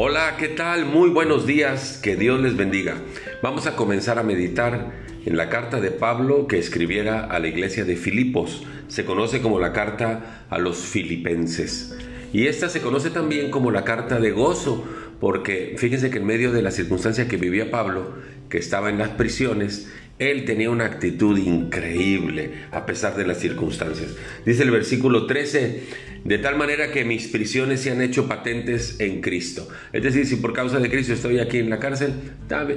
Hola, ¿qué tal? Muy buenos días, que Dios les bendiga. Vamos a comenzar a meditar en la carta de Pablo que escribiera a la iglesia de Filipos. Se conoce como la carta a los filipenses. Y esta se conoce también como la carta de gozo, porque fíjense que en medio de la circunstancia que vivía Pablo, que estaba en las prisiones, él tenía una actitud increíble a pesar de las circunstancias. Dice el versículo 13, de tal manera que mis prisiones se han hecho patentes en Cristo. Es decir, si por causa de Cristo estoy aquí en la cárcel,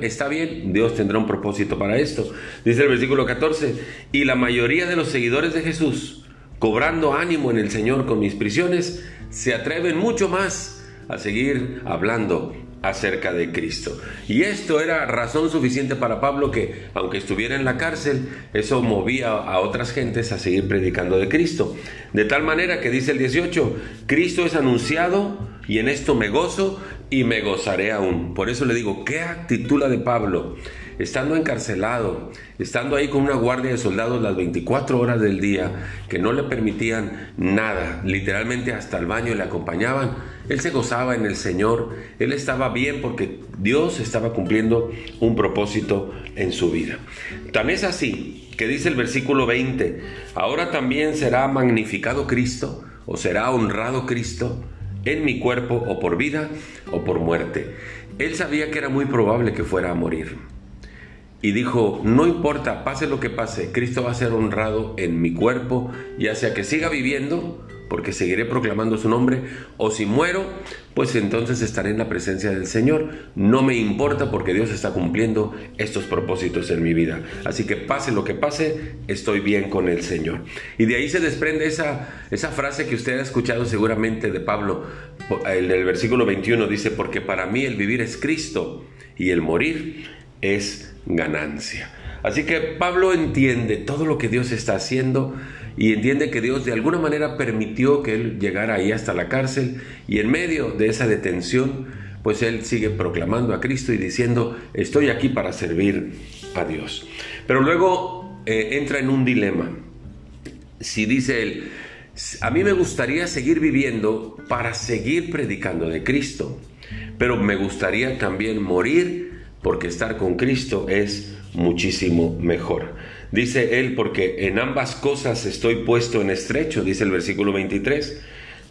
está bien, Dios tendrá un propósito para esto. Dice el versículo 14, y la mayoría de los seguidores de Jesús, cobrando ánimo en el Señor con mis prisiones, se atreven mucho más a seguir hablando acerca de Cristo. Y esto era razón suficiente para Pablo que, aunque estuviera en la cárcel, eso movía a otras gentes a seguir predicando de Cristo. De tal manera que dice el 18, Cristo es anunciado y en esto me gozo y me gozaré aún. Por eso le digo, ¿qué actitud la de Pablo? Estando encarcelado, estando ahí con una guardia de soldados las 24 horas del día, que no le permitían nada, literalmente hasta el baño le acompañaban, él se gozaba en el Señor, él estaba bien porque Dios estaba cumpliendo un propósito en su vida. Tan es así que dice el versículo 20, ahora también será magnificado Cristo o será honrado Cristo en mi cuerpo o por vida o por muerte. Él sabía que era muy probable que fuera a morir y dijo, no importa, pase lo que pase, Cristo va a ser honrado en mi cuerpo, ya sea que siga viviendo, porque seguiré proclamando su nombre, o si muero, pues entonces estaré en la presencia del Señor. No me importa porque Dios está cumpliendo estos propósitos en mi vida. Así que pase lo que pase, estoy bien con el Señor. Y de ahí se desprende esa, esa frase que usted ha escuchado seguramente de Pablo, el del versículo 21, dice, porque para mí el vivir es Cristo y el morir es ganancia. Así que Pablo entiende todo lo que Dios está haciendo y entiende que Dios de alguna manera permitió que él llegara ahí hasta la cárcel y en medio de esa detención, pues él sigue proclamando a Cristo y diciendo, estoy aquí para servir a Dios. Pero luego eh, entra en un dilema. Si dice él, a mí me gustaría seguir viviendo para seguir predicando de Cristo, pero me gustaría también morir porque estar con Cristo es muchísimo mejor. Dice él, porque en ambas cosas estoy puesto en estrecho, dice el versículo 23.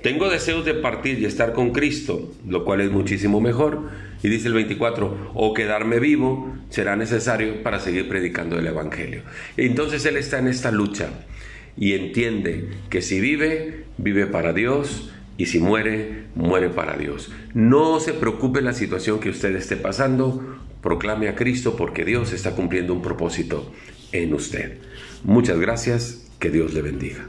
Tengo deseos de partir y estar con Cristo, lo cual es muchísimo mejor. Y dice el 24, o quedarme vivo será necesario para seguir predicando el Evangelio. Entonces él está en esta lucha y entiende que si vive, vive para Dios y si muere, muere para Dios. No se preocupe la situación que usted esté pasando, proclame a Cristo porque Dios está cumpliendo un propósito en usted. Muchas gracias, que Dios le bendiga.